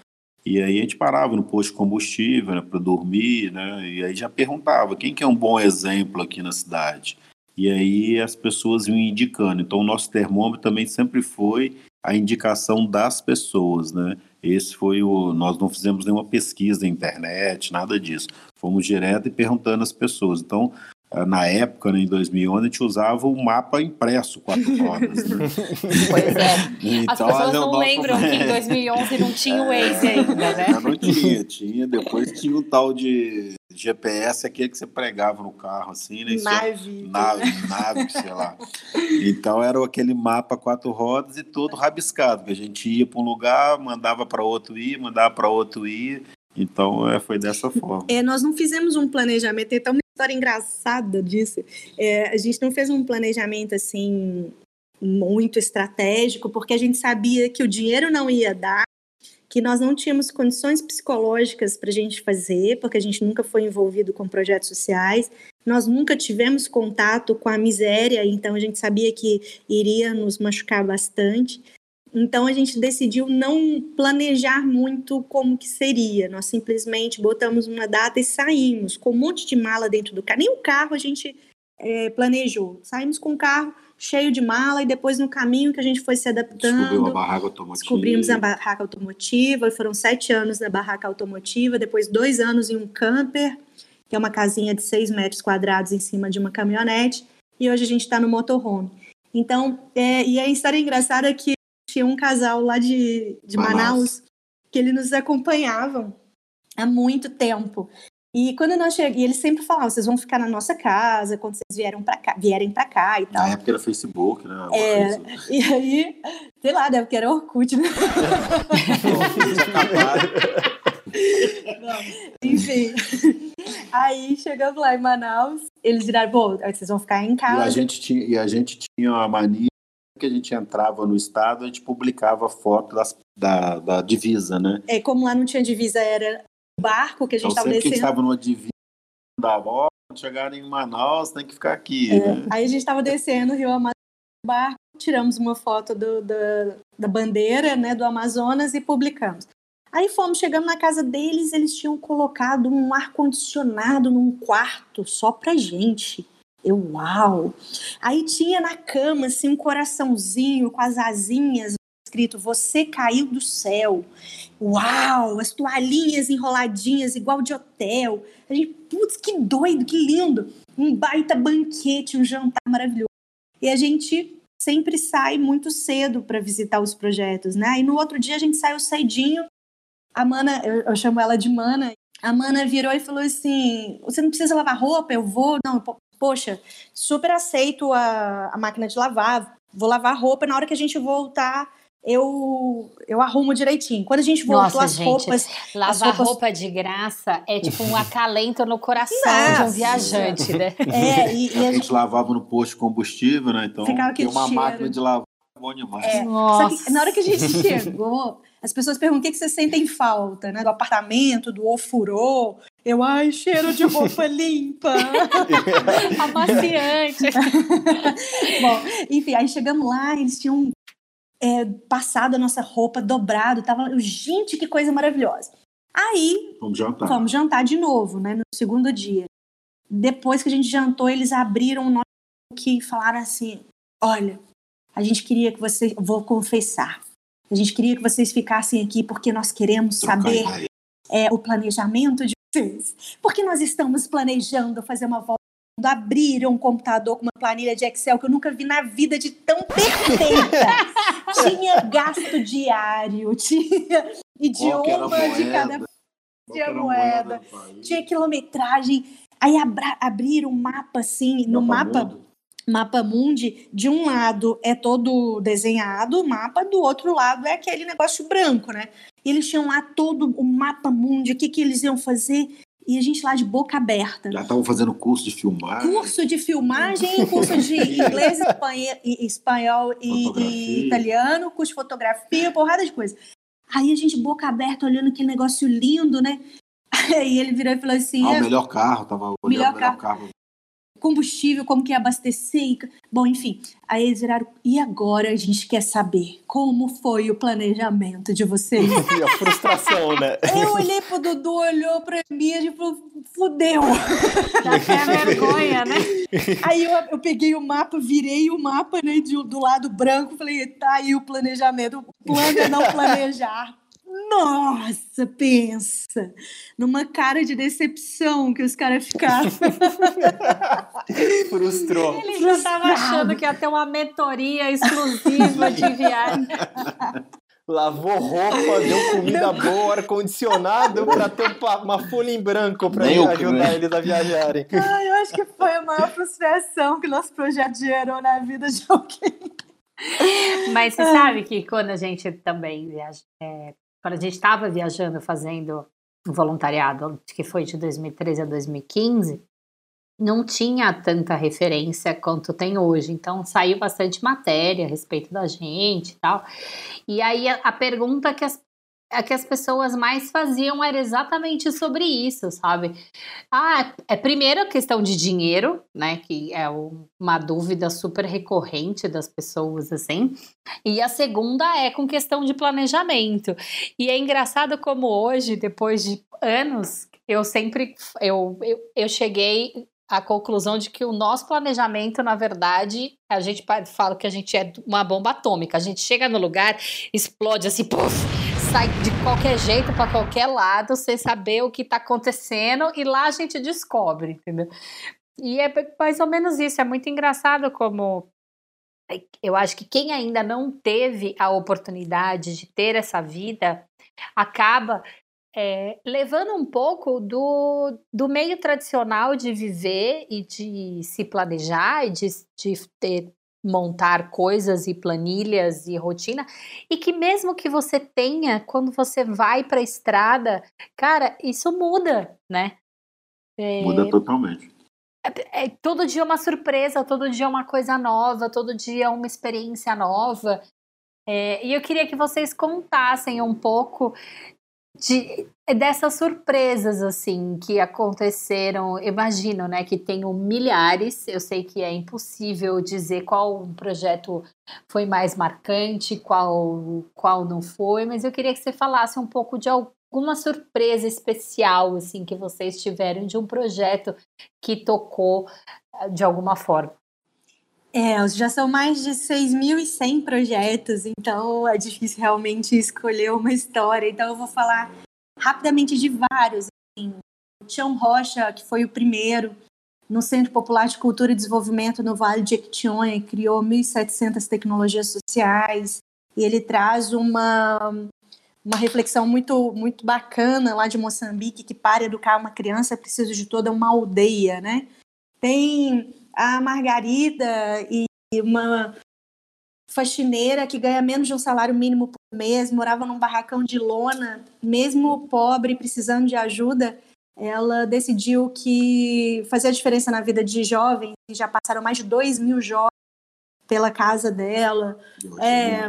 E aí a gente parava no posto de combustível né, para dormir, né, e aí já perguntava quem que é um bom exemplo aqui na cidade. E aí as pessoas iam indicando. Então o nosso termômetro também sempre foi a indicação das pessoas, né? Esse foi o. Nós não fizemos nenhuma pesquisa na internet, nada disso. Fomos direto e perguntando às pessoas. Então, na época, né, em 2011, a gente usava o mapa impresso quatro rodas. Né? Pois é. Então, As pessoas não lembram que em 2011 não tinha o Waze ainda, né? Não tinha, tinha. Depois tinha o tal de GPS, aquele que você pregava no carro, assim, né? Nave. Nave, nave, sei lá. Então era aquele mapa quatro rodas e todo rabiscado, que a gente ia para um lugar, mandava para outro ir, mandava para outro ir. Então é, foi dessa forma. É, nós não fizemos um planejamento, uma história engraçada disso. É, a gente não fez um planejamento assim muito estratégico, porque a gente sabia que o dinheiro não ia dar, que nós não tínhamos condições psicológicas para a gente fazer, porque a gente nunca foi envolvido com projetos sociais, nós nunca tivemos contato com a miséria, então a gente sabia que iria nos machucar bastante. Então a gente decidiu não planejar muito como que seria. Nós simplesmente botamos uma data e saímos com um monte de mala dentro do carro. Nem o carro a gente é, planejou. Saímos com o carro cheio de mala e depois no caminho que a gente foi se adaptando. Descobriu a barraca automotiva. Descobrimos a barraca automotiva. Foram sete anos na barraca automotiva, depois dois anos em um camper, que é uma casinha de seis metros quadrados em cima de uma caminhonete. E hoje a gente está no motorhome. Então, é, e a história engraçada é que tinha um casal lá de, de Manaus. Manaus que eles nos acompanhavam há muito tempo. E quando nós chegamos, eles sempre falavam, vocês vão ficar na nossa casa quando vocês vieram para cá, vierem para cá e tal. Na época era Facebook, né? É, e aí, sei lá, deve que era Orkut, né? enfim. Aí chegamos lá em Manaus, eles viraram, bom, vocês vão ficar em casa. E a gente tinha, e a gente tinha a mania que a gente entrava no estado, a gente publicava foto das, da, da divisa, né? É, como lá não tinha divisa, era barco que a gente estava então, descendo. que a gente estava numa divisa da volta, chegar em Manaus, tem que ficar aqui, é, né? Aí a gente estava descendo o Rio Amazonas, barco, tiramos uma foto do, do, da bandeira, né, do Amazonas e publicamos. Aí fomos, chegando na casa deles, eles tinham colocado um ar-condicionado num quarto só pra gente. Eu, uau! Aí tinha na cama, assim, um coraçãozinho com as asinhas escrito Você caiu do céu. Uau! As toalhinhas enroladinhas, igual de hotel. A gente, putz, que doido, que lindo! Um baita banquete, um jantar maravilhoso. E a gente sempre sai muito cedo para visitar os projetos, né? E no outro dia a gente saiu cedinho. A Mana, eu, eu chamo ela de Mana, a Mana virou e falou assim: Você não precisa lavar roupa, eu vou. Não, poxa, super aceito a, a máquina de lavar, vou lavar roupa, na hora que a gente voltar, eu, eu arrumo direitinho. Quando a gente voltou Nossa, as gente, roupas. Lavar as roupas... roupa de graça é tipo um acalento no coração Nossa. de um viajante, né? É, e, e a, a gente lavava no posto de combustível, né? Então tem uma cheiro. máquina de lavar bom demais. É, Nossa. na hora que a gente chegou, as pessoas perguntam o que, que vocês sentem falta, né? Do apartamento, do ofurô. Eu, ai, cheiro de roupa limpa. Amaciante. Bom, enfim, aí chegamos lá, eles tinham é, passado a nossa roupa dobrado, tava, gente, que coisa maravilhosa. Aí, vamos jantar. Fomos jantar de novo, né, no segundo dia. Depois que a gente jantou, eles abriram o nosso que falaram assim: "Olha, a gente queria que vocês, vou confessar, a gente queria que vocês ficassem aqui porque nós queremos saber é, o planejamento de Porque nós estamos planejando fazer uma volta abriram um computador com uma planilha de Excel que eu nunca vi na vida de tão perfeita. tinha gasto diário, tinha idioma de cada tinha moeda, moeda tinha quilometragem. Aí abriram um mapa assim, no mapa, mapa mapa mundi, de um lado é todo desenhado o mapa, do outro lado é aquele negócio branco, né? E eles tinham lá todo o mapa mundi, o que, que eles iam fazer, e a gente lá de boca aberta. Já estavam fazendo curso de filmagem. Curso de filmagem, curso de inglês, espanhol, e, e, italiano, curso de fotografia, porrada de coisa. Aí a gente boca aberta olhando aquele negócio lindo, né? Aí ele virou e falou assim: ah, o é melhor carro, tava olhando melhor o melhor carro. carro combustível, como que é abastecer. Bom, enfim, aí eles viraram. E agora a gente quer saber como foi o planejamento de vocês? E a frustração, né? Eu olhei pro Dudu, olhou pra mim e falou: fudeu. Dá até vergonha, né? Aí eu, eu peguei o mapa, virei o mapa, né, de, do lado branco, falei: tá aí o planejamento. O plano é não planejar. Nossa, pensa! Numa cara de decepção que os caras ficaram. Frustrou. Ele já estava achando que ia ter uma mentoria exclusiva de viagem. Lavou roupa, deu comida boa, ar-condicionado para ter uma folha em branco para ajudar eles a viajarem. Ah, eu acho que foi a maior frustração que nosso projeto gerou na vida de alguém. Mas você sabe que quando a gente também viaja, é, quando a gente estava viajando fazendo voluntariado, que foi de 2013 a 2015, não tinha tanta referência quanto tem hoje. Então saiu bastante matéria a respeito da gente e tal. E aí a, a pergunta que as, a que as pessoas mais faziam era exatamente sobre isso, sabe? Ah, é primeiro a questão de dinheiro, né? Que é uma dúvida super recorrente das pessoas, assim. E a segunda é com questão de planejamento. E é engraçado como hoje, depois de anos, eu sempre eu, eu, eu cheguei a conclusão de que o nosso planejamento, na verdade, a gente fala que a gente é uma bomba atômica. A gente chega no lugar, explode assim, puff, sai de qualquer jeito para qualquer lado, sem saber o que está acontecendo, e lá a gente descobre, entendeu? E é mais ou menos isso. É muito engraçado como eu acho que quem ainda não teve a oportunidade de ter essa vida acaba é, levando um pouco do, do meio tradicional de viver e de se planejar e de, de ter montar coisas e planilhas e rotina e que mesmo que você tenha quando você vai para a estrada, cara, isso muda, né? É, muda totalmente. É, é, todo dia é uma surpresa, todo dia é uma coisa nova, todo dia é uma experiência nova. É, e eu queria que vocês contassem um pouco de, dessas surpresas assim que aconteceram, imagino, né, que tenho milhares. Eu sei que é impossível dizer qual projeto foi mais marcante, qual qual não foi, mas eu queria que você falasse um pouco de alguma surpresa especial assim que vocês tiveram de um projeto que tocou eh, de alguma forma. É, já são mais de 6.100 projetos, então é difícil realmente escolher uma história. Então eu vou falar rapidamente de vários. Assim. O Tião Rocha, que foi o primeiro no Centro Popular de Cultura e Desenvolvimento no Vale de Equitinhonha, criou 1.700 tecnologias sociais e ele traz uma, uma reflexão muito, muito bacana lá de Moçambique, que para educar uma criança é preciso de toda uma aldeia, né? Tem a Margarida e uma faxineira que ganha menos de um salário mínimo por mês, morava num barracão de lona, mesmo pobre, precisando de ajuda, ela decidiu que fazia diferença na vida de jovens, e já passaram mais de 2 mil jovens pela casa dela. É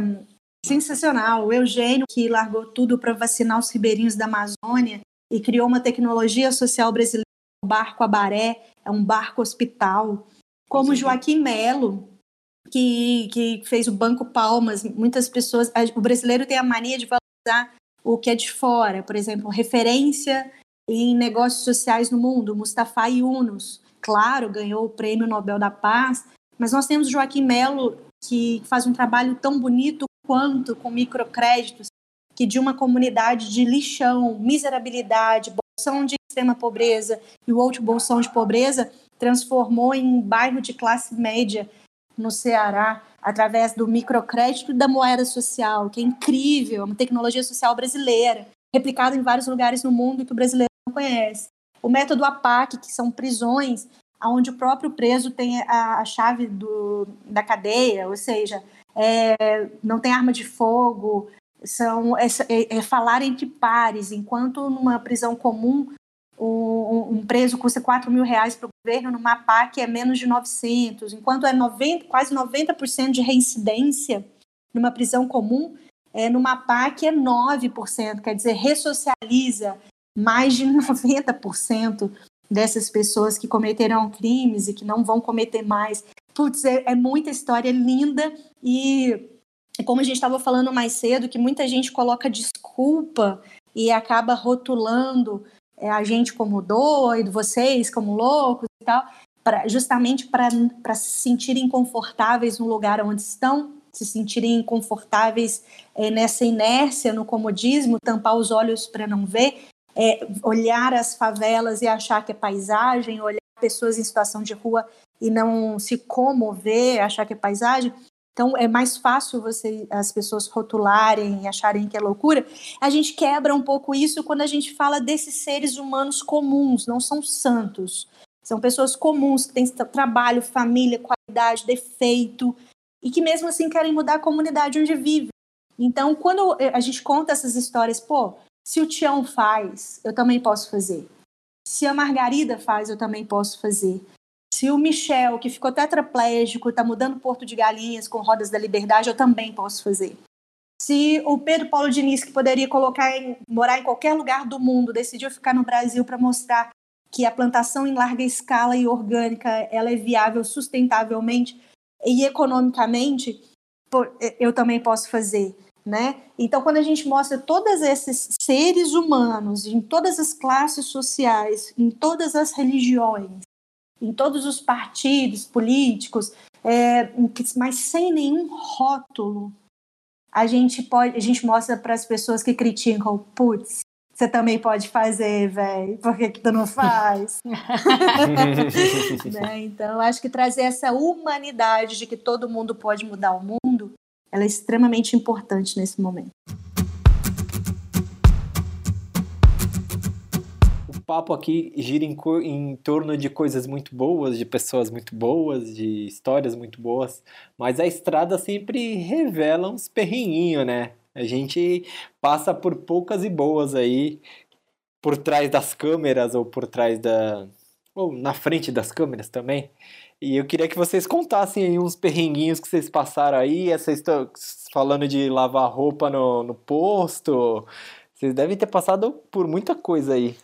sensacional. O Eugênio, que largou tudo para vacinar os ribeirinhos da Amazônia e criou uma tecnologia social brasileira, Barco Abaré, é um barco hospital como Joaquim Melo, que, que fez o Banco Palmas. Muitas pessoas. O brasileiro tem a mania de valorizar o que é de fora, por exemplo, referência em negócios sociais no mundo, Mustafa Yunus, claro, ganhou o Prêmio Nobel da Paz, mas nós temos Joaquim Melo, que faz um trabalho tão bonito quanto com microcréditos, que de uma comunidade de lixão, miserabilidade, bolsão de extrema pobreza e o outro bolsão de pobreza, transformou em um bairro de classe média no Ceará através do microcrédito e da moeda social, que é incrível, é uma tecnologia social brasileira, replicada em vários lugares no mundo que o brasileiro não conhece. O método APAC, que são prisões onde o próprio preso tem a, a chave do, da cadeia, ou seja, é, não tem arma de fogo, são é, é, é falar entre pares, enquanto numa prisão comum um, um preso custa 4 mil reais para o governo, no MAPAC é menos de 900, enquanto é 90, quase 90% de reincidência numa prisão comum, é, no MAPAC é 9%, quer dizer, ressocializa mais de 90% dessas pessoas que cometeram crimes e que não vão cometer mais. Putz, é, é muita história linda e como a gente estava falando mais cedo, que muita gente coloca desculpa e acaba rotulando é, a gente como doido, vocês como loucos e tal, pra, justamente para se sentirem confortáveis no lugar onde estão, se sentirem confortáveis é, nessa inércia, no comodismo, tampar os olhos para não ver, é, olhar as favelas e achar que é paisagem, olhar pessoas em situação de rua e não se comover, achar que é paisagem. Então é mais fácil você as pessoas rotularem e acharem que é loucura. A gente quebra um pouco isso quando a gente fala desses seres humanos comuns, não são santos. São pessoas comuns que têm trabalho, família, qualidade, defeito e que mesmo assim querem mudar a comunidade onde vivem. Então, quando a gente conta essas histórias, pô, se o Tião faz, eu também posso fazer. Se a Margarida faz, eu também posso fazer. Se o Michel, que ficou tetraplégico, está mudando Porto de Galinhas com Rodas da Liberdade, eu também posso fazer. Se o Pedro Paulo Diniz, que poderia colocar em, morar em qualquer lugar do mundo, decidiu ficar no Brasil para mostrar que a plantação em larga escala e orgânica ela é viável sustentavelmente e economicamente, eu também posso fazer. Né? Então, quando a gente mostra todos esses seres humanos, em todas as classes sociais, em todas as religiões, em todos os partidos políticos, é, mas sem nenhum rótulo. A gente pode, a gente mostra para as pessoas que criticam, putz, você também pode fazer, velho, por que, que tu não faz? né? Então, acho que trazer essa humanidade de que todo mundo pode mudar o mundo, ela é extremamente importante nesse momento. Papo aqui gira em, em, torno de coisas muito boas, de pessoas muito boas, de histórias muito boas, mas a estrada sempre revela uns perrenguinhos, né? A gente passa por poucas e boas aí, por trás das câmeras ou por trás da. ou na frente das câmeras também. E eu queria que vocês contassem aí uns perrenguinhos que vocês passaram aí, essa história, falando de lavar roupa no, no posto. Vocês devem ter passado por muita coisa aí.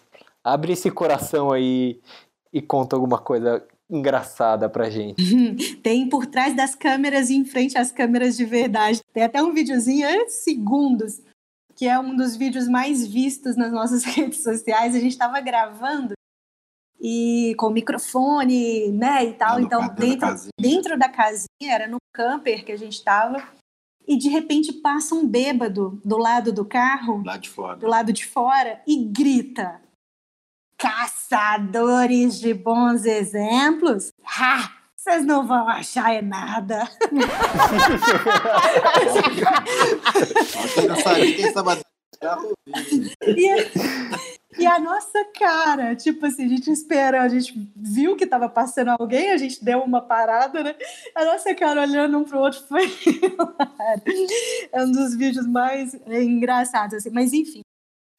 Abre esse coração aí e conta alguma coisa engraçada pra gente. Tem por trás das câmeras e em frente às câmeras de verdade. Tem até um videozinho, é segundos, que é um dos vídeos mais vistos nas nossas redes sociais. A gente estava gravando e com microfone, né, e tal. então, dentro da, dentro da casinha, era no camper que a gente estava. E de repente passa um bêbado do lado do carro, lá de fora. do lado de fora, e grita: caçadores de bons exemplos? Ha! Vocês não vão achar é nada. e, e a nossa cara, tipo assim, a gente espera, a gente viu que estava passando alguém, a gente deu uma parada, né? A nossa cara olhando um pro outro foi é um dos vídeos mais engraçados, assim. Mas enfim,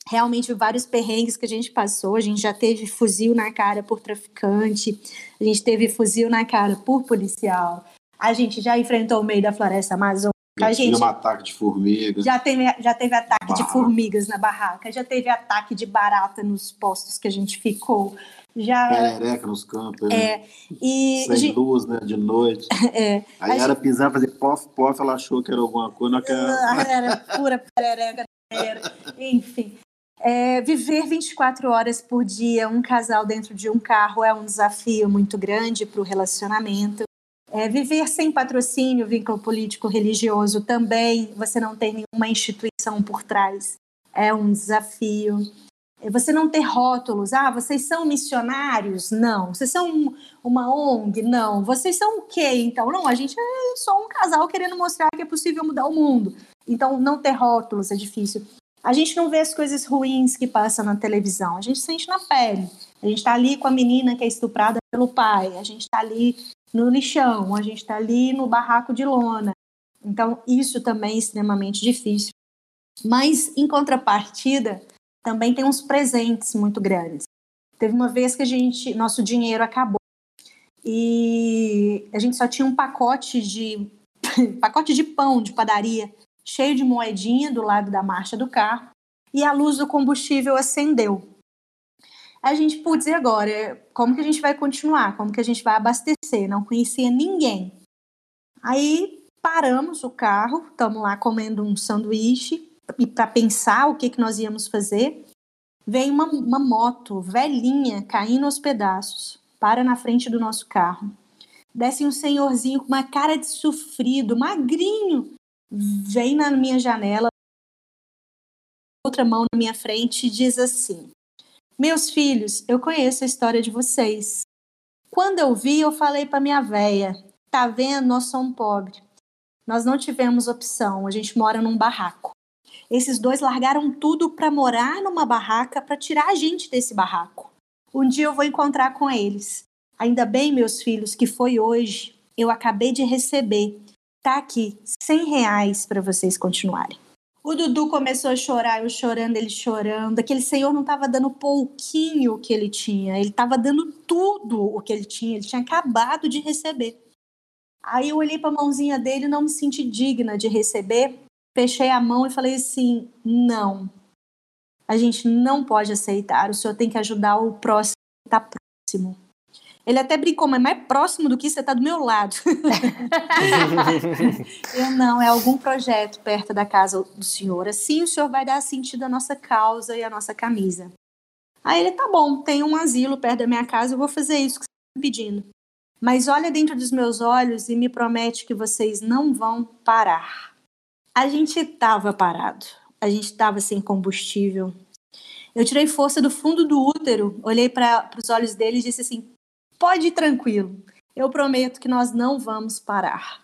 realmente vários perrengues que a gente passou. A gente já teve fuzil na cara por traficante, a gente teve fuzil na cara por policial, a gente já enfrentou o meio da floresta amazônica. Já a gente um ataque de formigas. Já teve, já teve ataque barraca. de formigas na barraca, já teve ataque de barata nos postos que a gente ficou. Já... Perereca nos campos. É. Né? E, Sem gente... luz, né? De noite. É. Aí era gente... pisar, fazer pof, pof, ela achou que era alguma coisa. Não era... era pura perereca. Era. Enfim, é, viver 24 horas por dia, um casal dentro de um carro, é um desafio muito grande para o relacionamento. É, viver sem patrocínio, vínculo político, religioso também, você não tem nenhuma instituição por trás, é um desafio. É, você não ter rótulos, ah, vocês são missionários? Não. Vocês são uma ONG? Não. Vocês são o quê? Então, não, a gente é só um casal querendo mostrar que é possível mudar o mundo. Então, não ter rótulos é difícil a gente não vê as coisas ruins que passam na televisão, a gente sente na pele. A gente está ali com a menina que é estuprada pelo pai, a gente está ali no lixão, a gente está ali no barraco de lona. Então, isso também é extremamente difícil. Mas, em contrapartida, também tem uns presentes muito grandes. Teve uma vez que a gente, nosso dinheiro acabou e a gente só tinha um pacote de pacote de pão de padaria cheio de moedinha do lado da marcha do carro, e a luz do combustível acendeu. A gente, putz, e agora? Como que a gente vai continuar? Como que a gente vai abastecer? Não conhecia ninguém. Aí paramos o carro, estamos lá comendo um sanduíche e para pensar o que, que nós íamos fazer. Vem uma, uma moto velhinha caindo aos pedaços, para na frente do nosso carro. Desce um senhorzinho com uma cara de sofrido, magrinho, vem na minha janela, outra mão na minha frente e diz assim: Meus filhos, eu conheço a história de vocês. Quando eu vi, eu falei para minha véia: tá vendo? Nós somos pobres. Nós não tivemos opção, a gente mora num barraco. Esses dois largaram tudo para morar numa barraca para tirar a gente desse barraco. Um dia eu vou encontrar com eles. Ainda bem, meus filhos, que foi hoje. Eu acabei de receber. Tá aqui, 100 reais para vocês continuarem. O Dudu começou a chorar, eu chorando, ele chorando. Aquele senhor não estava dando pouquinho o que ele tinha, ele estava dando tudo o que ele tinha, ele tinha acabado de receber. Aí eu olhei para a mãozinha dele, não me senti digna de receber, fechei a mão e falei assim: não, a gente não pode aceitar, o senhor tem que ajudar o próximo que está próximo. Ele até brincou, mas mais próximo do que você está do meu lado. eu não, é algum projeto perto da casa do senhor. Assim o senhor vai dar sentido à nossa causa e à nossa camisa. Aí ele, tá bom, tem um asilo perto da minha casa, eu vou fazer isso que você está pedindo. Mas olha dentro dos meus olhos e me promete que vocês não vão parar. A gente estava parado, a gente estava sem combustível. Eu tirei força do fundo do útero, olhei para os olhos dele e disse assim: Pode ir tranquilo. Eu prometo que nós não vamos parar.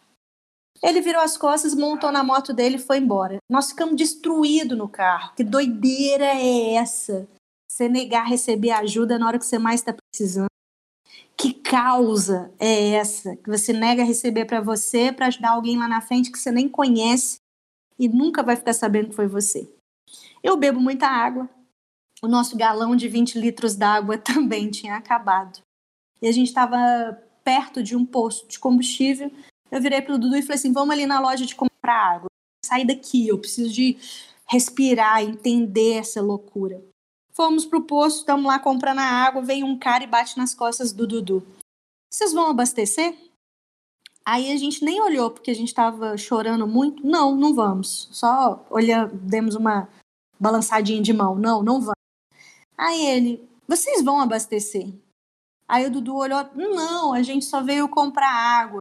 Ele virou as costas, montou na moto dele e foi embora. Nós ficamos destruídos no carro. Que doideira é essa? Você negar receber ajuda na hora que você mais está precisando. Que causa é essa que você nega receber para você para ajudar alguém lá na frente que você nem conhece e nunca vai ficar sabendo que foi você? Eu bebo muita água. O nosso galão de 20 litros d'água também tinha acabado e a gente estava perto de um posto de combustível. Eu virei para o Dudu e falei assim: vamos ali na loja de comprar água. Sair daqui, eu preciso de respirar, entender essa loucura. Fomos pro posto, estamos lá comprando a água, vem um cara e bate nas costas do Dudu. Vocês vão abastecer? Aí a gente nem olhou porque a gente estava chorando muito. Não, não vamos. Só olhamos, demos uma balançadinha de mão. Não, não vamos. Aí ele, vocês vão abastecer? Aí o Dudu olhou: não, a gente só veio comprar água.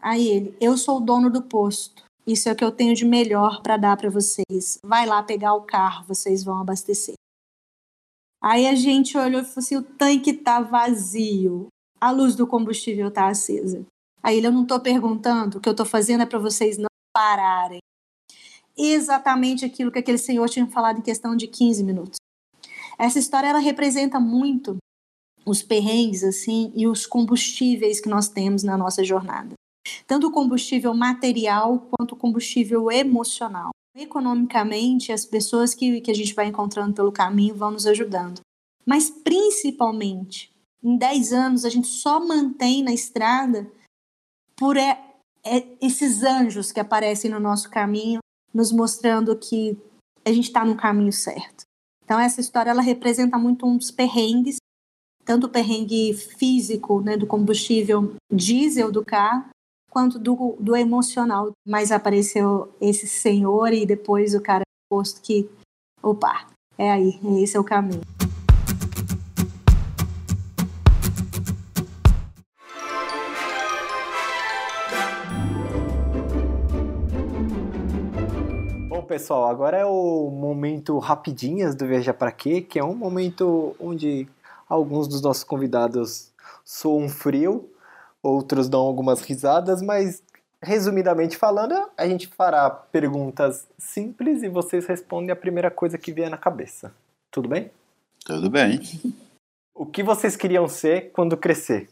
Aí ele: eu sou o dono do posto. Isso é o que eu tenho de melhor para dar para vocês. Vai lá pegar o carro, vocês vão abastecer. Aí a gente olhou e falou assim: o tanque tá vazio, a luz do combustível tá acesa. Aí ele: eu não tô perguntando, o que eu tô fazendo é para vocês não pararem. Exatamente aquilo que aquele senhor tinha falado em questão de 15 minutos. Essa história ela representa muito os perrengues assim e os combustíveis que nós temos na nossa jornada. Tanto o combustível material quanto o combustível emocional. Economicamente, as pessoas que, que a gente vai encontrando pelo caminho vão nos ajudando. Mas principalmente, em 10 anos, a gente só mantém na estrada por é, é, esses anjos que aparecem no nosso caminho, nos mostrando que a gente está no caminho certo. Então, essa história ela representa muito uns perrengues tanto o perrengue físico, né, do combustível diesel do carro, quanto do, do emocional. Mas apareceu esse senhor e depois o cara posto que, opa, é aí, esse é o caminho. Pessoal, agora é o momento rapidinhas do Viajar para Quê, que é um momento onde Alguns dos nossos convidados soam frio, outros dão algumas risadas, mas resumidamente falando, a gente fará perguntas simples e vocês respondem a primeira coisa que vier na cabeça. Tudo bem? Tudo bem. O que vocês queriam ser quando crescer?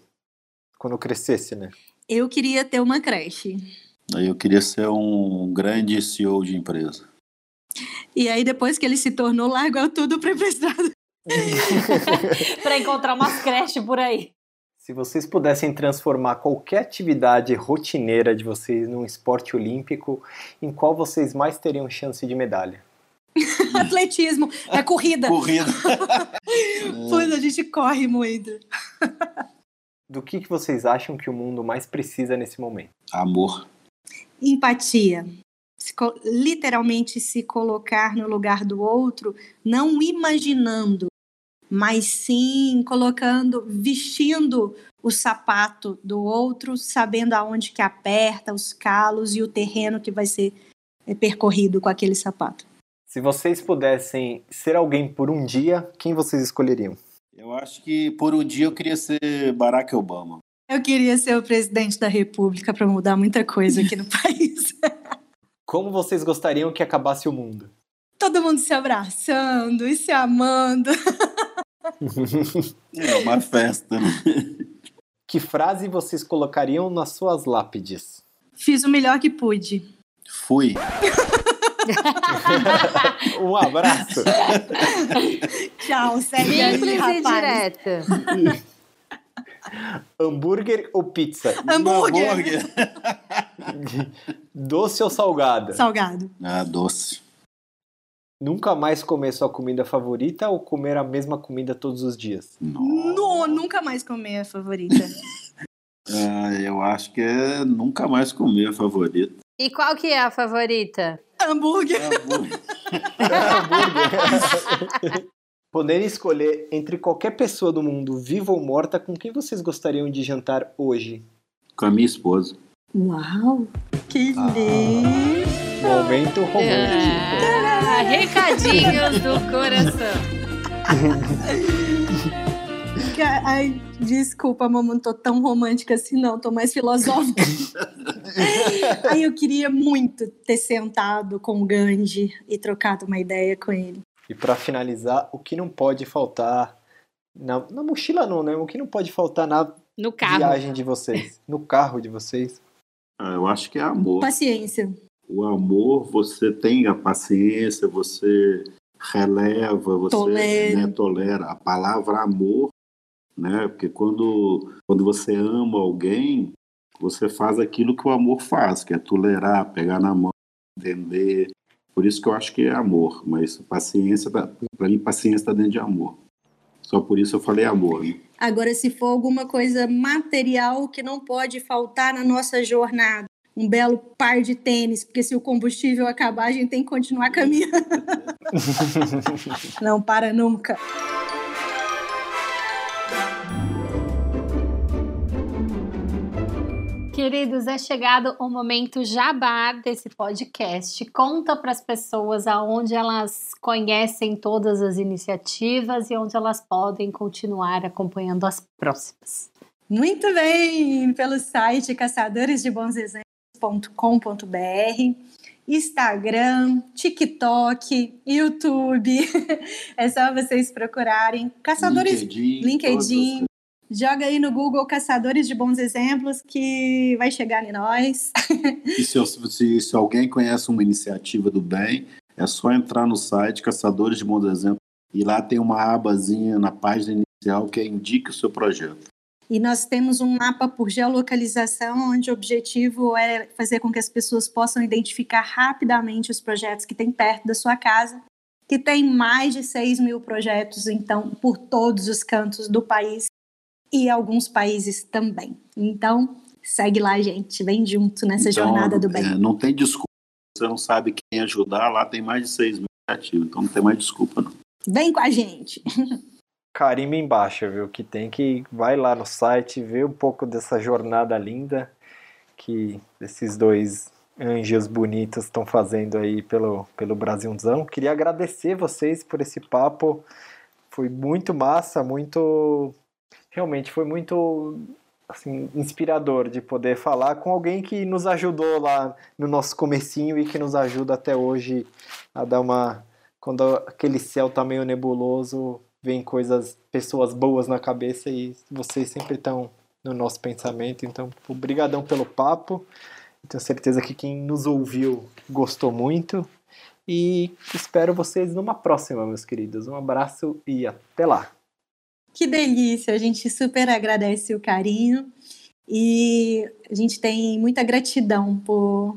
Quando crescesse, né? Eu queria ter uma creche. Eu queria ser um grande CEO de empresa. E aí, depois que ele se tornou, largou tudo para emprestado. para encontrar umas creches por aí. Se vocês pudessem transformar qualquer atividade rotineira de vocês num esporte olímpico, em qual vocês mais teriam chance de medalha? Atletismo, é corrida. Corrida. pois a gente corre muito. Do que, que vocês acham que o mundo mais precisa nesse momento? Amor. Empatia literalmente se colocar no lugar do outro, não imaginando, mas sim colocando, vestindo o sapato do outro, sabendo aonde que aperta, os calos e o terreno que vai ser é, percorrido com aquele sapato. Se vocês pudessem ser alguém por um dia, quem vocês escolheriam? Eu acho que por um dia eu queria ser Barack Obama. Eu queria ser o presidente da República para mudar muita coisa aqui no país. Como vocês gostariam que acabasse o mundo? Todo mundo se abraçando e se amando. É uma festa, né? Que frase vocês colocariam nas suas lápides? Fiz o melhor que pude. Fui. um abraço. Tchau, segue aí, Simples e rapaz. direto. Hambúrguer ou pizza? Hambúrguer. Doce ou salgada? Salgado. Ah, doce. Nunca mais comer sua comida favorita ou comer a mesma comida todos os dias? No, nunca mais comer a favorita. Ah, eu acho que é nunca mais comer a favorita. E qual que é a favorita? Hambúrguer. É hambúrguer. Hambúrguer. Poderem escolher entre qualquer pessoa do mundo, viva ou morta, com quem vocês gostariam de jantar hoje? Com a minha esposa. Uau, que lindo. Momento romântico. Ah, recadinhos do coração. Ai, desculpa, mamãe, não tô tão romântica assim, não, tô mais filosófica. Ai, eu queria muito ter sentado com o Gandhi e trocado uma ideia com ele. E para finalizar, o que não pode faltar na, na mochila não, né? O que não pode faltar na No carro. viagem de vocês, no carro de vocês? Ah, eu acho que é amor. Paciência. O amor, você tem a paciência, você releva, você Tolera. né, tolera. A palavra amor, né? Porque quando, quando você ama alguém, você faz aquilo que o amor faz, que é tolerar, pegar na mão, entender. Por isso que eu acho que é amor. Mas paciência, para mim, paciência está dentro de amor. Só por isso eu falei amor. Né? Agora, se for alguma coisa material que não pode faltar na nossa jornada, um belo par de tênis, porque se o combustível acabar, a gente tem que continuar caminhando. não para nunca. Queridos, é chegado o momento jabá desse podcast. Conta para as pessoas aonde elas conhecem todas as iniciativas e onde elas podem continuar acompanhando as próximas. Muito bem! Pelo site caçadoresdebonsexemplos.com.br, Instagram, TikTok, YouTube. É só vocês procurarem. Caçadores LinkedIn. LinkedIn. Joga aí no Google Caçadores de Bons Exemplos que vai chegar em nós. E se, se- se alguém conhece uma iniciativa do bem, é só entrar no site Caçadores de Bons Exemplos e lá tem uma abazinha na página inicial que é indica o seu projeto. E nós temos um mapa por geolocalização, onde o objetivo é fazer com que as pessoas possam identificar rapidamente os projetos que tem perto da sua casa, que tem mais de 6 mil projetos, então, por todos os cantos do país e alguns países também. Então, segue lá, gente, vem junto nessa Então, jornada do bem. é, não tem desculpa. Você não sabe quem ajudar, lá tem mais de 6 mil iniciativas, então não tem mais desculpa, não. Vem com a gente! Carimba embaixo, viu? Que tem que vai lá no site ver um pouco dessa jornada linda que esses dois anjos bonitos estão fazendo aí pelo, pelo Brasilzão. Queria agradecer vocês por esse papo. Foi muito massa, muito. Realmente foi muito assim, inspirador de poder falar com alguém que nos ajudou lá no nosso comecinho e que nos ajuda até hoje a dar uma. Quando aquele céu tá meio nebuloso, vem coisas, pessoas boas na cabeça e vocês sempre estão no nosso pensamento. Então, obrigadão pelo papo. Tenho certeza que quem nos ouviu gostou muito. E espero vocês numa próxima, meus queridos. Um abraço e até lá. Que delícia! A gente super agradece o carinho e a gente tem muita gratidão por,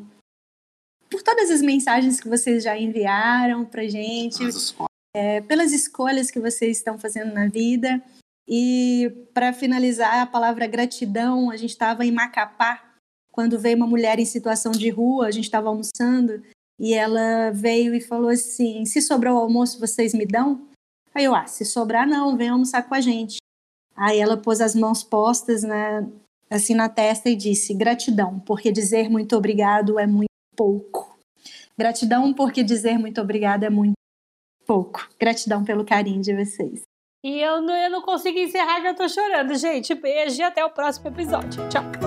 por todas as mensagens que vocês já enviaram pra gente, As. É, pelas escolhas que vocês estão fazendo na vida. E para finalizar, a palavra gratidão, a gente estava em Macapá, quando veio uma mulher em situação de rua, a gente estava almoçando, e ela veio e falou assim: se sobrar o almoço, vocês me dão? Aí eu, ah, se sobrar, não, vem almoçar com a gente. Aí ela pôs as mãos postas na, assim na testa e disse: gratidão, porque dizer muito obrigado é muito pouco. Gratidão, porque dizer muito obrigado é muito pouco. Gratidão pelo carinho de vocês. E eu não, eu não consigo encerrar, já tô chorando, gente. Beijo e até o próximo episódio. Tchau.